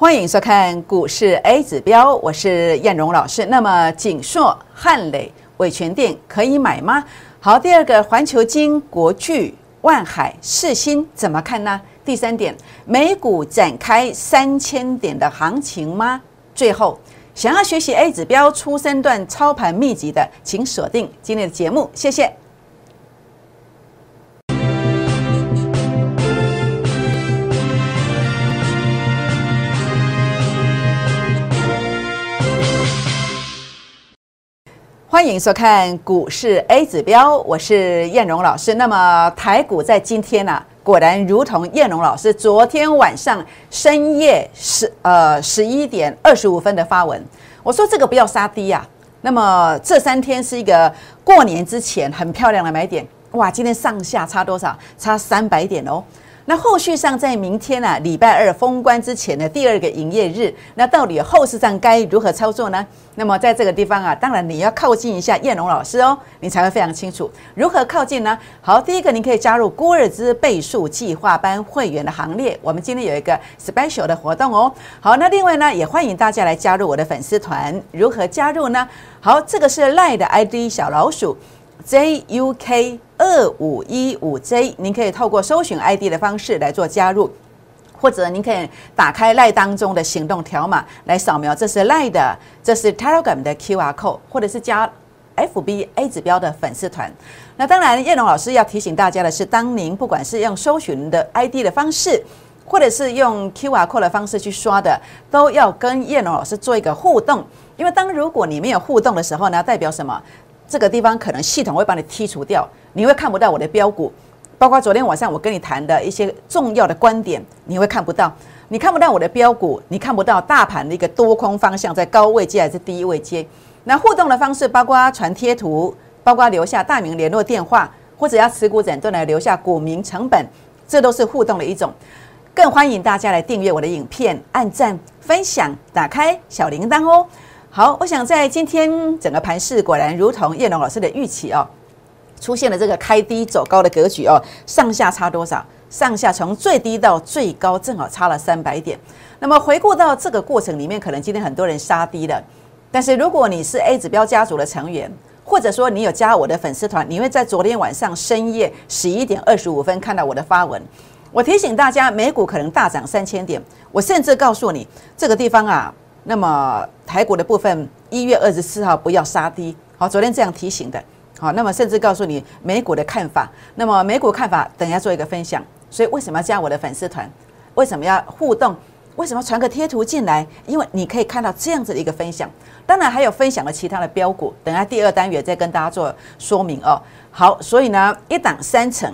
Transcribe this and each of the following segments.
欢迎收看股市 A 指标，我是燕荣老师。那么锦硕、汉磊、伟全店可以买吗？好，第二个环球金、国巨、万海、世新怎么看呢？第三点，美股展开三千点的行情吗？最后，想要学习 A 指标初三段操盘秘籍的，请锁定今天的节目，谢谢。欢迎收看股市 A 指标，我是燕荣老师。那么台股在今天呢、果然如同燕荣老师昨天晚上深夜十呃十一点二十五分的发文，我说这个不要杀低呀、那么这三天是一个过年之前很漂亮的买点，哇，今天上下差多少？差三百点哦。那后续上在明天啊，礼拜二封关之前的第二个营业日，那到底后市上该如何操作呢？那么在这个地方啊，当然你要靠近一下燕龙老师哦，你才会非常清楚如何靠近呢？好，第一个你可以加入郭尔兹倍数计划班会员的行列，我们今天有一个 special 的活动哦。好，那另外呢，也欢迎大家来加入我的粉丝团，如何加入呢？好，这个是赖的 ID 小老鼠。JUK 二五一五 J，您可以透过搜寻 ID 的方式来做加入，或者您可以打开赖当中的行动条码来扫描，这是赖的，这是 Telegram 的 QR code，或者是加 FB A 指标的粉丝团。那当然，叶龙老师要提醒大家的是，当您不管是用搜寻的 ID 的方式，或者是用 QR code 的方式去刷的，都要跟叶龙老师做一个互动，因为当如果你没有互动的时候呢，代表什么？这个地方可能系统会把你剔除掉，你会看不到我的标股，包括昨天晚上我跟你谈的一些重要的观点，你会看不到，你看不到我的标股，你看不到大盘的一个多空方向在高位接还是低位接。那互动的方式包括传贴图，包括留下大名联络电话，或者要持股诊断来留下股民成本，这都是互动的一种。更欢迎大家来订阅我的影片，按赞、分享、打开小铃铛哦。好，我想在今天整个盘势果然如同叶龙老师的预期哦，出现了这个开低走高的格局哦，上下差多少？上下从最低到最高正好差了三百点。那么回顾到这个过程里面，可能今天很多人杀低了，但是如果你是 A 指标家族的成员，或者说你有加我的粉丝团，你会在昨天晚上深夜十一点二十五分看到我的发文。我提醒大家，美股可能大涨三千点，我甚至告诉你这个地方啊。那么台股的部分，一月二十四号不要杀低。好，昨天这样提醒的。好，那么甚至告诉你美股的看法。那么美股看法，等下做一个分享。所以为什么要加我的粉丝团？为什么要互动？为什么传个贴图进来？因为你可以看到这样子的一个分享。当然还有分享了其他的标股，等下第二单元再跟大家做说明哦。好，所以呢，一档三成。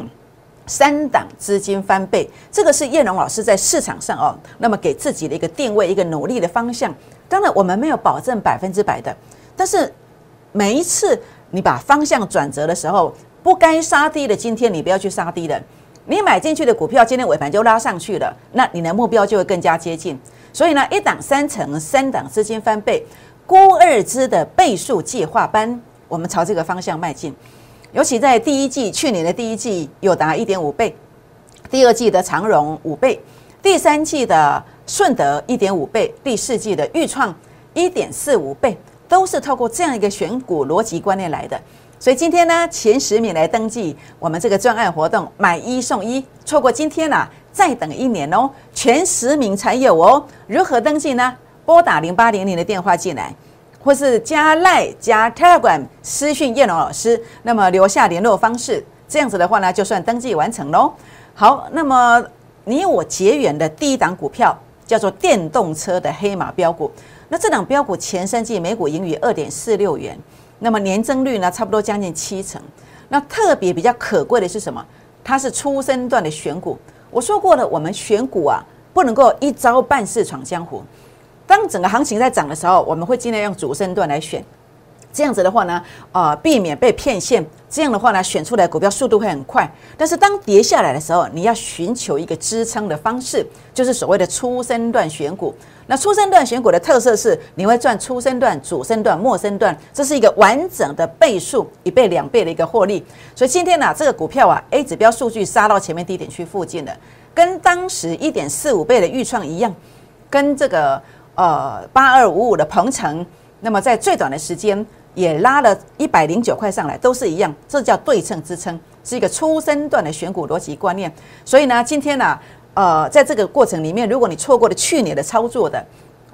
三档资金翻倍，这个是叶龙老师在市场上哦，那么给自己的一个定位、一个努力的方向。当然，我们没有保证百分之百的，但是每一次你把方向转折的时候，不该杀低的，今天你不要去杀低的。你买进去的股票，今天尾盘就拉上去了，那你的目标就会更加接近。所以呢，一档三成，三档资金翻倍，郭二支的倍数计划班，我们朝这个方向迈进。尤其在第一季，去年的第一季有达一点五倍，第二季的长荣五倍，第三季的顺德一点五倍，第四季的豫创一点四五倍，都是透过这样一个选股逻辑观念来的。所以今天呢，前十名来登记我们这个专案活动，买一送一，错过今天啦，再等一年哦，前十名才有哦。如何登记呢？拨打零八零零的电话进来。或是加赖加 Telegram 私讯叶龙老师，那么留下联络方式，这样子的话呢，就算登记完成喽。好，那么你我结缘的第一档股票叫做电动车的黑马标股，那这档标股前三季每股盈余二点四六元，那么年增率呢差不多将近七成。那特别比较可贵的是什么？它是初生段的选股。我说过了，我们选股啊，不能够一招半式闯江湖。当整个行情在涨的时候，我们会尽量用主升段来选，这样子的话呢，呃，避免被骗线。这样的话呢，选出来股票速度会很快。但是当跌下来的时候，你要寻求一个支撑的方式，就是所谓的初升段选股。那初升段选股的特色是，你会赚初升段、主升段、末升段，这是一个完整的倍数，一倍、两倍的一个获利。所以今天呢，这个股票啊，A 指标数据杀到前面低点区附近的，跟当时一点四五倍的预创一样。跟这个呃八二五五的鹏程，那么在最短的时间也拉了一百零九块上来，都是一样，这叫对称支撑，是一个初升段的选股逻辑观念。所以呢，今天呢，呃，在这个过程里面，如果你错过了去年的操作的，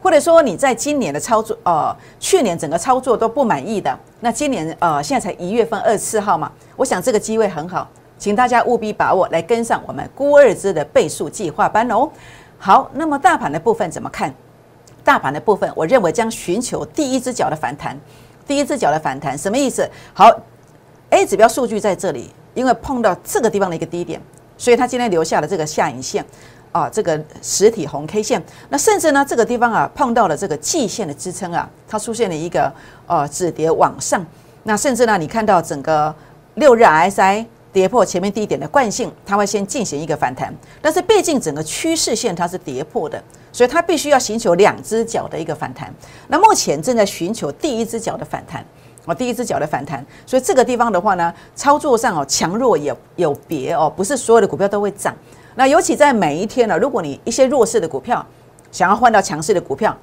或者说你在今年的操作，呃，去年整个操作都不满意的，那今年呃现在才一月份二十四号嘛，我想这个机会很好，请大家务必把握来跟上我们估二支的倍数计划班哦。好，那么大盘的部分怎么看？大盘的部分，我认为将寻求第一只脚的反弹，第一只脚的反弹什么意思？好，A 指标数据在这里，因为碰到这个地方的一个低点，所以它今天留下了这个下影线。啊，这个实体红 K 线，那甚至呢，这个地方啊碰到了这个季线的支撑啊，它出现了一个呃止跌往上。那甚至呢，你看到整个六日 RSI 跌破前面低点的惯性，它会先进行一个反弹。但是毕竟整个趋势线它是跌破的，所以它必须要寻求两只脚的一个反弹。那目前正在寻求第一只脚的反弹，哦，第一只脚的反弹。所以这个地方的话呢，操作上哦强弱有有别哦，不是所有的股票都会涨。那尤其在每一天呢，如果你一些弱势的股票想要换到强势的股票，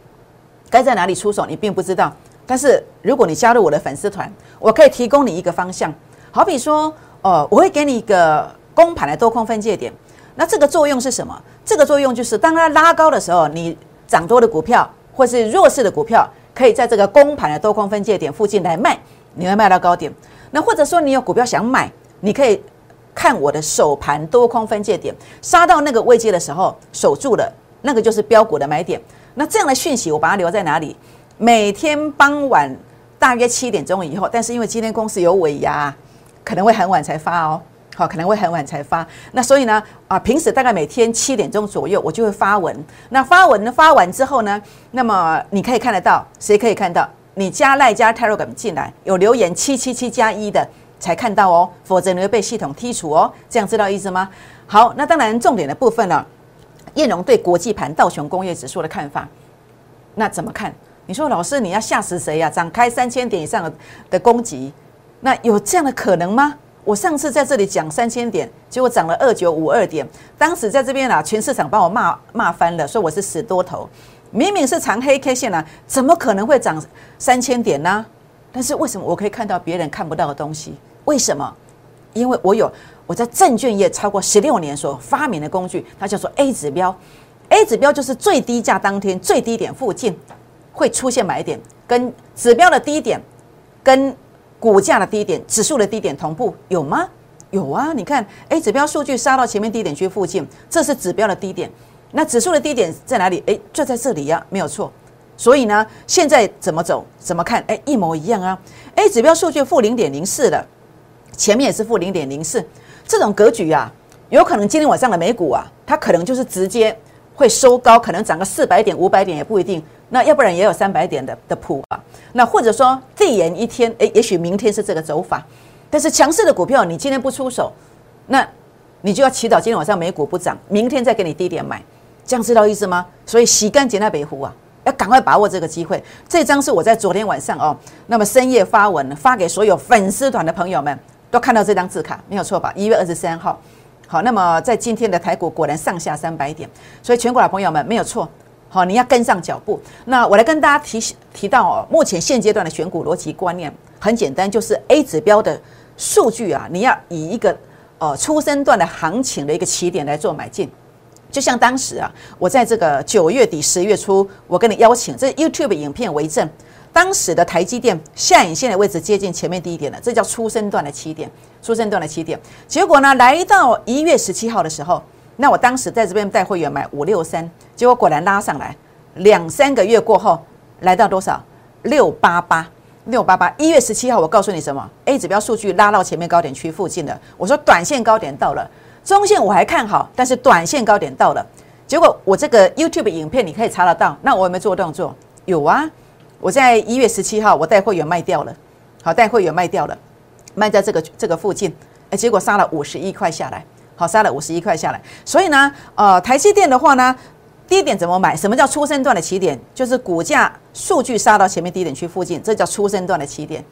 该在哪里出手你并不知道。但是如果你加入我的粉丝团，我可以提供你一个方向。好比说，哦，我会给你一个公盘的多空分界点。那这个作用是什么？这个作用就是当它拉高的时候，你涨多的股票或是弱势的股票，可以在这个公盘的多空分界点附近来卖，你会卖到高点。那或者说你有股票想买，你可以。看我的首盘多空分界点，杀到那个位阶的时候守住了，那个就是标股的买点。那这样的讯息我把它留在哪里？每天傍晚大约七点钟以后，但是因为今天公司有尾牙，可能会很晚才发哦。好，可能会很晚才发。那所以呢，啊，平时大概每天七点钟左右我就会发文。那发文呢发完之后呢，那么你可以看得到，谁可以看到？你加赖加 Telegram 进来有留言七七七加一的。才看到哦，否则你会被系统剔除哦。这样知道意思吗？好，那当然重点的部分呢，燕荣对国际盘道琼工业指数的看法，那怎么看？你说老师你要吓死谁呀？展开三千点以上的攻击，那有这样的可能吗？我上次在这里讲三千点，结果涨了二九五二点，当时在这边啊，全市场把我骂骂翻了，说我是死多头，明明是长黑 K 线啊，怎么可能会涨三千点呢？但是为什么我可以看到别人看不到的东西？为什么？因为我有我在证券业超过十六年所发明的工具，它叫做 A 指标。A 指标就是最低价当天最低点附近会出现买点，跟指标的低点跟股价的低点、指数的低点同步，有吗？有啊！你看 A 指标数据杀到前面低点区附近，这是指标的低点。那指数的低点在哪里？诶，就在这里呀，没有错。所以呢，现在怎么走？怎么看？诶，一模一样啊！A 指标数据负零点零四了。前面也是负零点零四，这种格局啊，有可能今天晚上的美股啊，它可能就是直接会收高，可能涨个四百点、五百点也不一定。那要不然也有三百点的的谱啊。那或者说递延一天，诶，也许明天是这个走法。但是强势的股票，你今天不出手，那你就要祈祷今天晚上美股不涨，明天再给你低点买，这样知道意思吗？所以洗干净那北湖啊，要赶快把握这个机会。这张是我在昨天晚上哦，那么深夜发文发给所有粉丝团的朋友们。都看到这张字卡没有错吧？一月二十三号，好，那么在今天的台股果然上下三百点，所以全国的朋友们没有错，好，你要跟上脚步。那我来跟大家提提到哦，目前现阶段的选股逻辑观念很简单，就是 A 指标的数据啊，你要以一个呃初生段的行情的一个起点来做买进，就像当时啊，我在这个九月底十月初，我跟你邀请这 YouTube 影片为证。当时的台积电下影线的位置接近前面低点了，这叫初升段的起点。初升段的起点，结果呢，来到一月十七号的时候，那我当时在这边带会员买五六三，结果果然拉上来，两三个月过后来到多少？六八八，六八八。一月十七号，我告诉你什么？A 指标数据拉到前面高点区附近了。我说短线高点到了，中线我还看好，但是短线高点到了。结果我这个 YouTube 影片你可以查得到，那我有没有做动作？有啊。我在一月十七号，我带会员卖掉了，好，带会员卖掉了，卖在这个这个附近，哎，结果杀了五十一块下来，好，杀了五十一块下来。所以呢，呃，台积电的话呢，低点怎么买？什么叫初升段的起点？就是股价数据杀到前面低点区附近，这叫初升段的起点。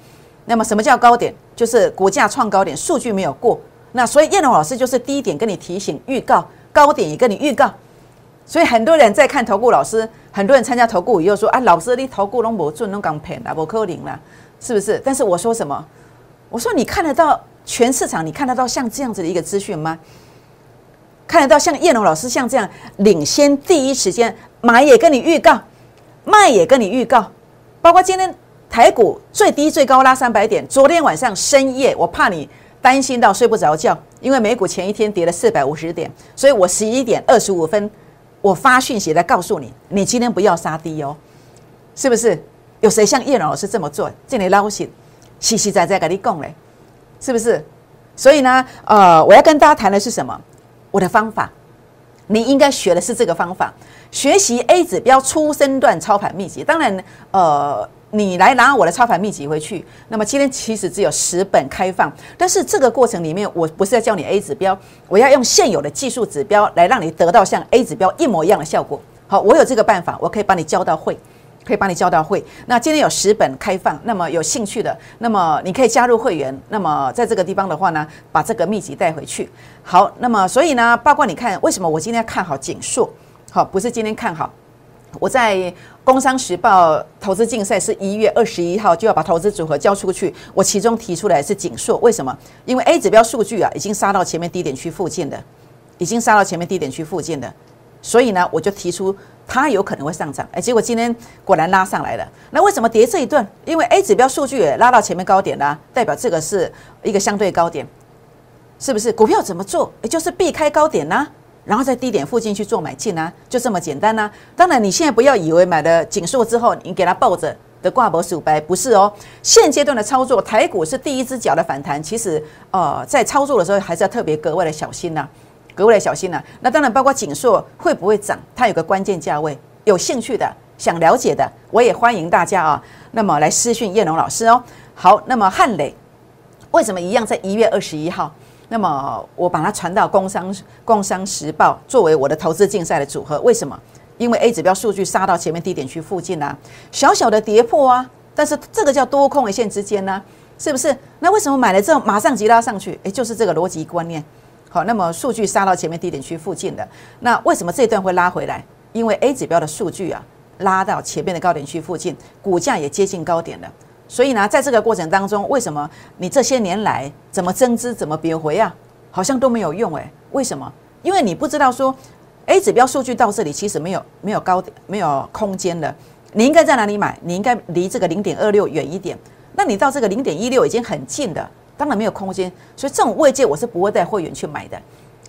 那么什么叫高点？就是股价创高点，数据没有过。那所以叶龙老师就是低点跟你提醒预告，高点也跟你预告。所以很多人在看投顾老师，很多人参加投顾以后说啊，老师你投顾拢无准，拢刚骗啦，无可能啦，是不是？但是我说什么？我说你看得到全市场，你看得到像这样子的一个资讯吗？看得到像叶龙老师像这样领先第一时间买也跟你预告，卖也跟你预告，包括今天台股最低最高拉三百点，昨天晚上深夜我怕你担心到睡不着觉，因为美股前一天跌了四百五十点，所以我十一点二十五分我发讯息来告诉你，你今天不要杀低哦，是不是？有谁像叶老师这么做？这里捞醒，实实在在跟你讲嘞，是不是？所以呢，呃，我要跟大家谈的是什么？我的方法，你应该学的是这个方法，学习 A 指标出生段操盘秘籍。当然，呃，你来拿我的操盘秘籍回去。那么今天其实只有十本开放，但是这个过程里面，我不是在教你 A 指标，我要用现有的技术指标来让你得到像 A 指标一模一样的效果。好，我有这个办法，我可以帮你教到会。可以帮你交到会。那今天有十本开放，那么有兴趣的，那么你可以加入会员。那么在这个地方的话呢，把这个秘籍带回去。好，那么所以呢，包括你看，为什么我今天看好锦硕？好，不是今天看好，我在《工商时报》投资竞赛是一月二十一号就要把投资组合交出去，我其中提出来是锦硕，为什么？因为 A 指标数据啊，已经杀到前面低点区附近的，已经杀到前面低点区附近的，所以呢，我就提出。它有可能会上涨，哎，结果今天果然拉上来了。那为什么跌这一段？因为 A 指标数据也拉到前面高点啦，代表这个是一个相对高点，是不是？股票怎么做？也就是避开高点呢，然后在低点附近去做买进啊，就这么简单呢。当然，你现在不要以为买了紧缩之后，你给它抱着的挂脖数白，不是哦。现阶段的操作，台股是第一只脚的反弹，其实呃，在操作的时候还是要特别格外的小心呐。格外的小心了。那当然，包括锦硕会不会涨，它有个关键价位。有兴趣的、想了解的，我也欢迎大家啊。那么来私讯叶龙老师哦。好，那么汉磊为什么一样在一月二十一号？那么我把它传到工商工商时报，作为我的投资竞赛的组合。为什么？因为 A 指标数据杀到前面低点区附近啊，小小的跌破啊，但是这个叫多空一线之间呢，是不是？那为什么买了之后马上急拉上去？诶，就是这个逻辑观念。好，那么数据杀到前面低点区附近的，那为什么这一段会拉回来？因为 A 指标的数据啊，拉到前面的高点区附近，股价也接近高点了。所以呢，在这个过程当中，为什么你这些年来怎么增资、怎么别回啊，好像都没有用诶？为什么？因为你不知道说 A 指标数据到这里其实没有没有高点、没有空间了。你应该在哪里买？你应该离这个零点二六远一点。那你到这个零点一六已经很近的。当然没有空间，所以这种位阶我是不会带会员去买的，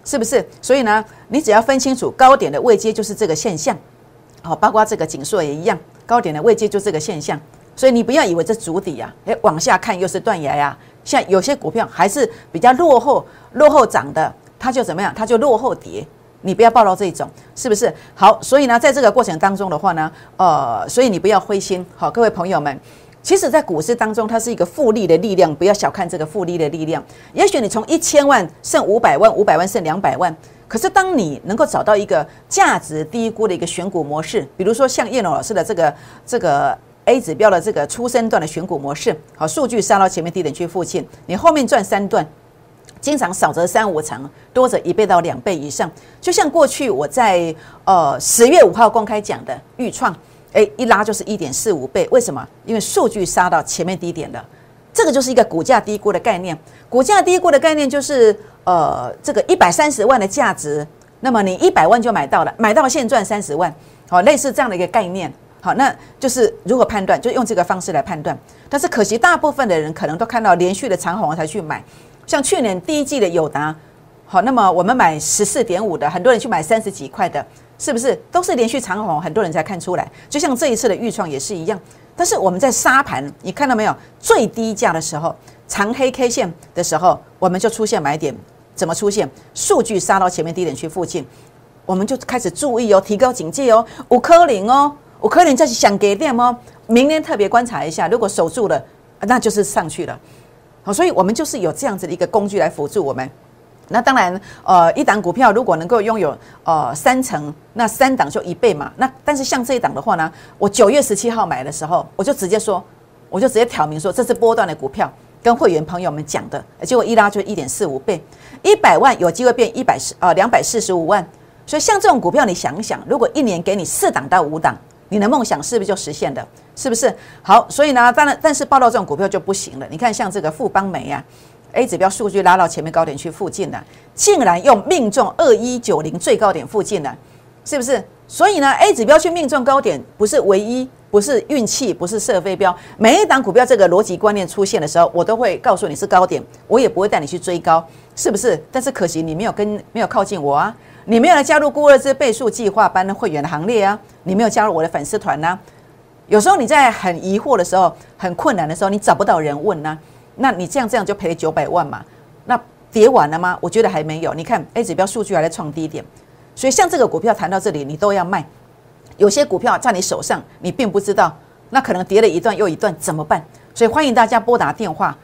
是不是？所以呢，你只要分清楚高点的位阶就是这个现象，好，包括这个紧缩也一样，高点的位阶就这个现象，所以你不要以为这主底呀，诶，往下看又是断崖呀，像有些股票还是比较落后、落后涨的，它就怎么样？它就落后跌，你不要暴露这种，是不是？好，所以呢，在这个过程当中的话呢，呃，所以你不要灰心，好，各位朋友们。其实，在股市当中，它是一个复利的力量，不要小看这个复利的力量。也许你从一千万剩五百万，五百万剩两百万，可是当你能够找到一个价值低估的一个选股模式，比如说像叶龙老师的这个这个 A 指标的这个初升段的选股模式，好，数据杀到前面低点区附近，你后面赚三段，经常少则三五成，多则一倍到两倍以上。就像过去我在呃十月五号公开讲的预创。哎，一拉就是一点四五倍，为什么？因为数据杀到前面低点了，这个就是一个股价低估的概念。股价低估的概念就是，呃，这个一百三十万的价值，那么你一百万就买到了，买到现赚三十万，好，类似这样的一个概念。好，那就是如何判断，就用这个方式来判断。但是可惜，大部分的人可能都看到连续的长红才去买，像去年第一季的友达，好，那么我们买十四点五的，很多人去买三十几块的。是不是都是连续长红？很多人才看出来，就像这一次的预创也是一样。但是我们在杀盘，你看到没有？最低价的时候，长黑 K 线的时候，我们就出现买点。怎么出现？数据杀到前面低点区附近，我们就开始注意哦，提高警戒哦。五颗零哦，五颗零再想给点哦。明天特别观察一下，如果守住了，那就是上去了。好，所以我们就是有这样子的一个工具来辅助我们。那当然，呃，一档股票如果能够拥有呃三成，那三档就一倍嘛。那但是像这一档的话呢，我九月十七号买的时候，我就直接说，我就直接挑明说，这是波段的股票，跟会员朋友们讲的。结果一拉就一点四五倍，一百万有机会变一百四呃两百四十五万。所以像这种股票，你想一想，如果一年给你四档到五档，你的梦想是不是就实现了？是不是？好，所以呢，当然，但是报道这种股票就不行了。你看，像这个富邦煤啊，A 指标数据拉到前面高点区附近了，竟然用命中二一九零最高点附近了，是不是？所以呢，A 指标去命中高点不是唯一，不是运气，不是射飞镖。每一档股票这个逻辑观念出现的时候，我都会告诉你是高点，我也不会带你去追高，是不是？但是可惜你没有跟没有靠近我啊，你没有来加入孤二之倍数计划班的会员的行列啊，你没有加入我的粉丝团呢。有时候你在很疑惑的时候，很困难的时候，你找不到人问呢，那你这样这样就赔九百万嘛？那跌完了吗？我觉得还没有。你看 A 指标数据还在创低点，所以像这个股票谈到这里，你都要卖。有些股票在你手上，你并不知道，那可能跌了一段又一段，怎么办？所以欢迎大家拨打电话，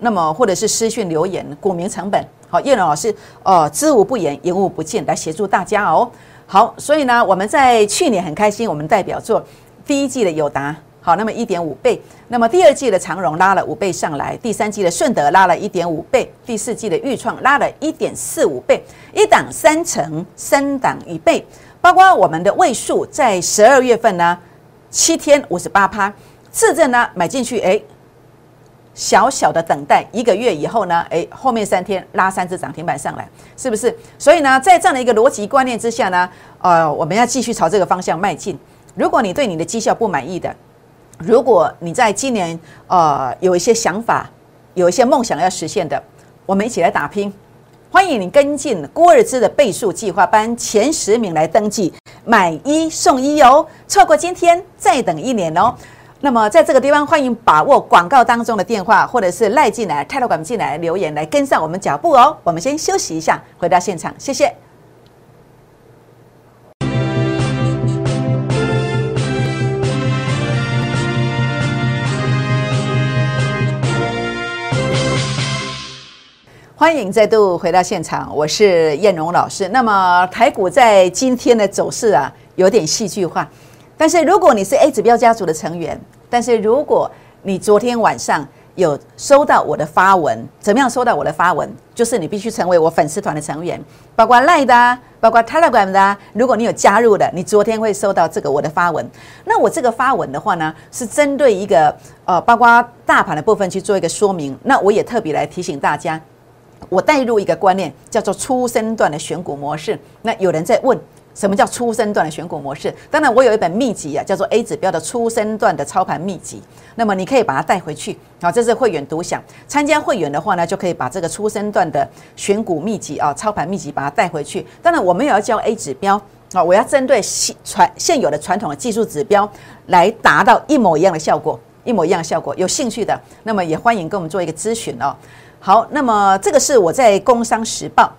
那么或者是私讯留言，股民成本好，叶龙老师哦，知无不言，言无不尽，来协助大家哦。好，所以呢，我们在去年很开心，我们代表作。第一季的友达好，那么一点五倍，那么第二季的长荣拉了五倍上来，第三季的顺德拉了一点五倍，第四季的裕创拉了一点四五倍，一档三成，三档一倍，包括我们的位数在十二月份呢，七天五十八趴，次证呢买进去，哎，小小的等待一个月以后呢，哎，后面三天拉三只涨停板上来，是不是？所以呢，在这样的一个逻辑观念之下呢，呃，我们要继续朝这个方向迈进。如果你对你的绩效不满意的，如果你在今年呃有一些想法，有一些梦想要实现的，我们一起来打拼。欢迎你跟进郭尔兹的倍数计划班前十名来登记，买一送一哦！错过今天再等一年哦。那么在这个地方，欢迎把握广告当中的电话，或者是赖进来、泰罗管进来留言来跟上我们脚步哦。我们先休息一下，回到现场，谢谢。欢迎再度回到现场，我是燕荣老师。那么台股在今天的走势啊，有点戏剧化。但是如果你是 A 指标家族的成员，但是如果你昨天晚上有收到我的发文，怎么样收到我的发文？就是你必须成为我粉丝团的成员，包括 Line 的，包括 Telegram 的。如果你有加入的，你昨天会收到这个我的发文。那我这个发文的话呢，是针对一个呃，包括大盘的部分去做一个说明。那我也特别来提醒大家。我带入一个观念，叫做初升段的选股模式。那有人在问，什么叫初升段的选股模式？当然，我有一本秘籍啊，叫做 A 指标的初升段的操盘秘籍。那么你可以把它带回去啊，这是会员独享。参加会员的话呢，就可以把这个初升段的选股秘籍啊，操盘秘籍把它带回去。当然，我们也要教 A 指标啊，我要针对现传现有的传统的技术指标来达到一模一样的效果，一模一样的效果。有兴趣的，那么也欢迎跟我们做一个咨询哦。好，那么这个是我在《工商时报》《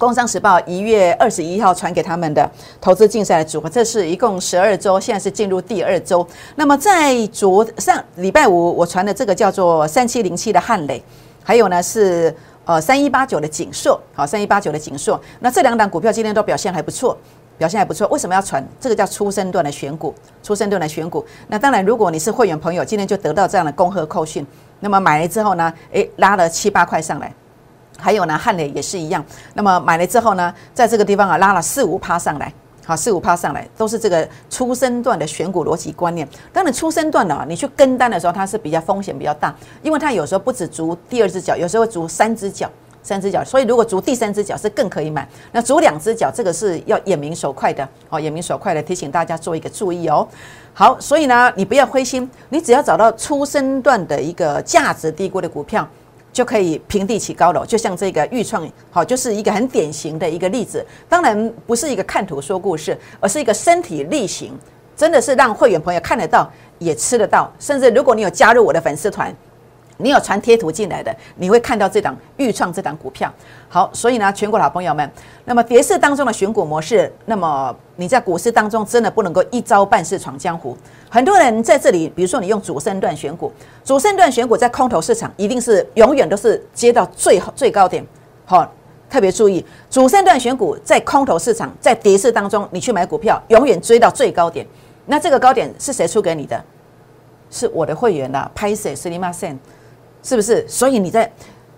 工商时报》一月二十一号传给他们的投资竞赛的组合，这是一共十二周，现在是进入第二周。那么在昨上礼拜五，我传的这个叫做三七零七的汉磊，还有呢是呃三一八九的锦硕，好三一八九的锦硕。那这两档股票今天都表现还不错，表现还不错。为什么要传？这个叫初生段的选股，初生段的选股。那当然，如果你是会员朋友，今天就得到这样的恭贺扣讯。那么买了之后呢，诶，拉了七八块上来，还有呢，汉磊也是一样。那么买了之后呢，在这个地方啊，拉了四五趴上来，好，四五趴上来，都是这个初生段的选股逻辑观念。当然，初生段的啊，你去跟单的时候，它是比较风险比较大，因为它有时候不止足第二只脚，有时候足三只脚，三只脚。所以如果足第三只脚是更可以买。那足两只脚，这个是要眼明手快的，哦，眼明手快的提醒大家做一个注意哦。好，所以呢，你不要灰心，你只要找到初生段的一个价值低估的股票，就可以平地起高楼。就像这个预创，好，就是一个很典型的一个例子。当然不是一个看图说故事，而是一个身体力行，真的是让会员朋友看得到，也吃得到。甚至如果你有加入我的粉丝团。你有传贴图进来的，你会看到这档预创这档股票。好，所以呢，全国老朋友们，那么跌市当中的选股模式，那么你在股市当中真的不能够一招半式闯江湖。很多人在这里，比如说你用主升段选股，主升段选股在空头市场一定是永远都是接到最最高点。好，特别注意，主升段选股在空头市场，在跌市当中，你去买股票，永远追到最高点。那这个高点是谁出给你的？是我的会员的 p a i s e s l i m a s e n 是不是？所以你在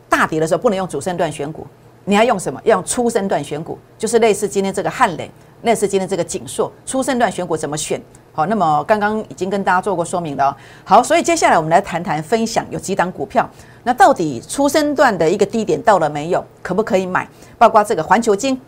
大跌的时候不能用主升段选股，你要用什么？要用初升段选股，就是类似今天这个汉磊，类似今天这个锦硕，初升段选股怎么选？好，那么刚刚已经跟大家做过说明了。好，所以接下来我们来谈谈分享有几档股票，那到底初升段的一个低点到了没有？可不可以买？包括这个环球金，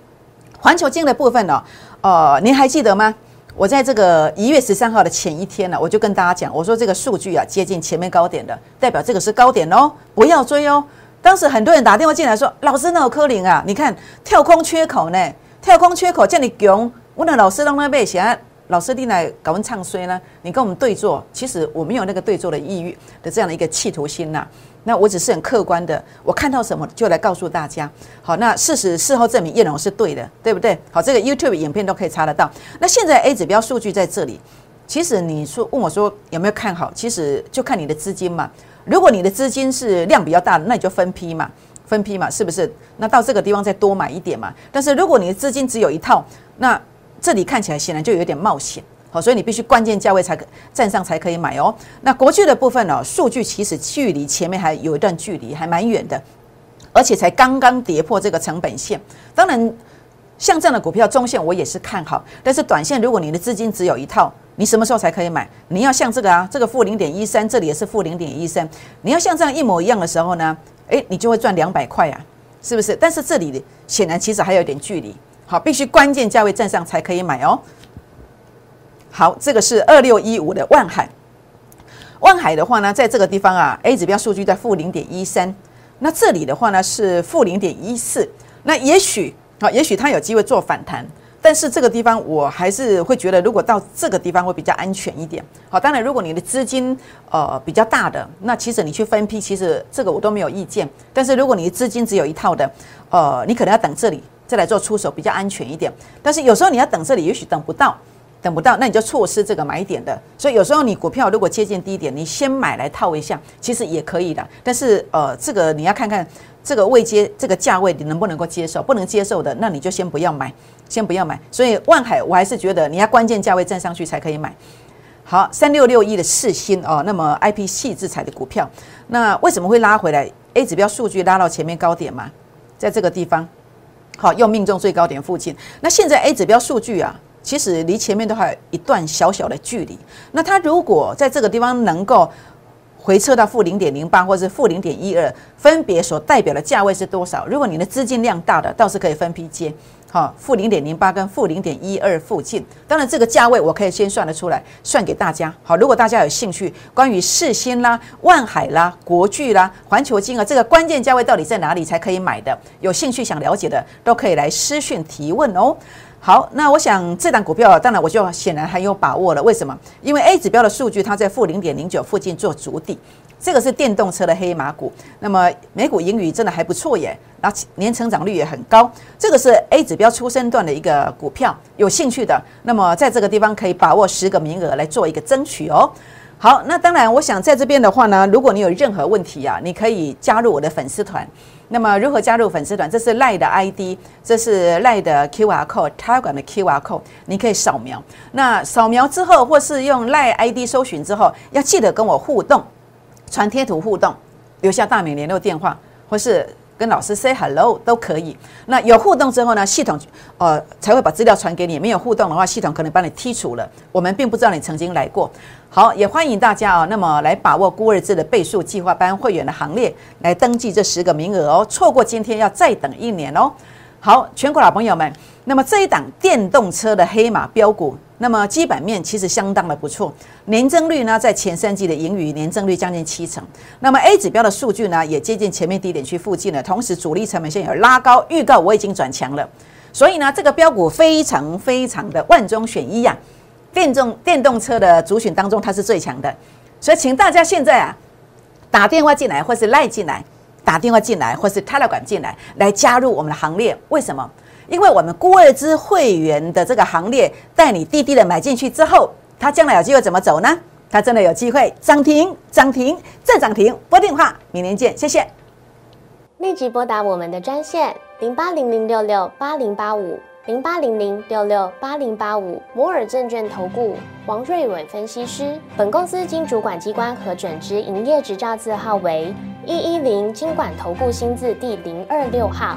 环球金的部分呢？呃，您还记得吗？我在这个一月十三号的前一天呢，我就跟大家讲，我说这个数据啊接近前面高点的，代表这个是高点哦，不要追哦。当时很多人打电话进来说，老师那有科林啊，你看跳空缺口呢，跳空缺口叫你囧，我那老师让那被写。老师弟来搞问唱衰呢？你跟我们对坐，其实我没有那个对坐的意欲的这样的一个企图心呐。那我只是很客观的，我看到什么就来告诉大家。好，那事实事后证明叶龙是对的，对不对？好，这个 YouTube 影片都可以查得到。那现在 A 指标数据在这里，其实你说问我说有没有看好？其实就看你的资金嘛。如果你的资金是量比较大的，那你就分批嘛，分批嘛，是不是？那到这个地方再多买一点嘛。但是如果你的资金只有一套，那这里看起来显然就有点冒险，好，所以你必须关键价位才可站上才可以买哦。那国巨的部分呢，数据其实距离前面还有一段距离，还蛮远的，而且才刚刚跌破这个成本线。当然，像这样的股票，中线我也是看好，但是短线如果你的资金只有一套，你什么时候才可以买？你要像这个啊，这个负零点一三，这里也是负零点一三，你要像这样一模一样的时候呢，诶，你就会赚两百块啊，是不是？但是这里显然其实还有点距离。好，必须关键价位站上才可以买哦。好，这个是二六一五的万海。万海的话呢，在这个地方啊，A 指标数据在负零点一三，那这里的话呢是负零点一四。那也许啊，也许它有机会做反弹，但是这个地方我还是会觉得，如果到这个地方会比较安全一点。好，当然如果你的资金呃比较大的，那其实你去分批，其实这个我都没有意见。但是如果你的资金只有一套的，呃，你可能要等这里。再来做出手比较安全一点，但是有时候你要等这里，也许等不到，等不到，那你就错失这个买点的。所以有时候你股票如果接近低点，你先买来套一下，其实也可以的。但是呃，这个你要看看这个位接这个价位你能不能够接受，不能接受的，那你就先不要买，先不要买。所以万海我还是觉得你要关键价位站上去才可以买。好，三六六一的四星哦，那么 I P 系制裁的股票，那为什么会拉回来？A 指标数据拉到前面高点嘛，在这个地方。好，又命中最高点附近。那现在 A 指标数据啊，其实离前面都还有一段小小的距离。那它如果在这个地方能够回撤到负零点零八或者是负零点一二，分别所代表的价位是多少？如果你的资金量大的，倒是可以分批接。好，负零点零八跟负零点一二附近，当然这个价位我可以先算得出来，算给大家。好，如果大家有兴趣，关于世新啦、万海啦、国巨啦、环球金啊，这个关键价位到底在哪里才可以买的？有兴趣想了解的，都可以来私讯提问哦。好，那我想这档股票，当然我就显然很有把握了。为什么？因为 A 指标的数据它在负零点零九附近做足底。这个是电动车的黑马股，那么美股盈余真的还不错耶，然后年成长率也很高。这个是 A 指标出生段的一个股票，有兴趣的，那么在这个地方可以把握十个名额来做一个争取哦。好，那当然，我想在这边的话呢，如果你有任何问题啊，你可以加入我的粉丝团。那么如何加入粉丝团？这是赖的 ID，这是赖的 QR code，Telegram 的 QR code，你可以扫描。那扫描之后，或是用赖 ID 搜寻之后，要记得跟我互动。传贴图互动，留下大名联络电话，或是跟老师 say hello 都可以。那有互动之后呢，系统呃才会把资料传给你。没有互动的话，系统可能把你剔除了。我们并不知道你曾经来过。好，也欢迎大家啊，那么来把握孤儿制的倍数计划班会员的行列，来登记这十个名额哦。错过今天要再等一年哦。好，全国老朋友们，那么这一档电动车的黑马标股。那么基本面其实相当的不错，年增率呢在前三季的盈余年增率将近七成。那么 A 指标的数据呢也接近前面低点区附近了，同时主力成本线有拉高，预告我已经转强了。所以呢这个标股非常非常的万中选一呀，电动电动车的主选当中它是最强的。所以请大家现在啊打电话进来或是赖进来，打电话进来或是 Telegram 进来来加入我们的行列。为什么？因为我们孤二之会员的这个行列，带你滴滴的买进去之后，它将来有机会怎么走呢？它真的有机会涨停、涨停再涨停。拨电话，明年见，谢谢。立即拨打我们的专线零八零零六六八零八五零八零零六六八零八五摩尔证券投顾王瑞伟分析师。本公司经主管机关核准之营业执照字号为一一零金管投顾新字第零二六号。